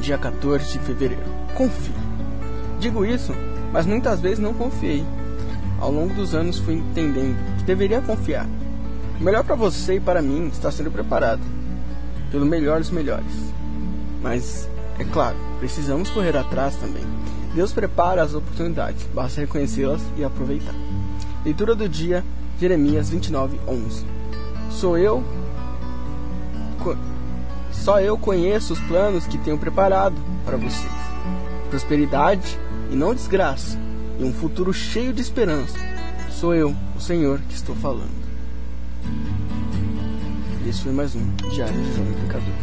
dia 14 de fevereiro. Confie. Digo isso, mas muitas vezes não confiei. Ao longo dos anos fui entendendo que deveria confiar. O melhor para você e para mim está sendo preparado pelo melhor dos melhores. Mas, é claro, precisamos correr atrás também. Deus prepara as oportunidades, basta reconhecê-las e aproveitar. Leitura do dia, Jeremias 29, 11. Sou eu. Só eu conheço os planos que tenho preparado para vocês: prosperidade e não desgraça, e um futuro cheio de esperança. Sou eu, o Senhor, que estou falando. Esse foi mais um Diário de Jovem Pecador.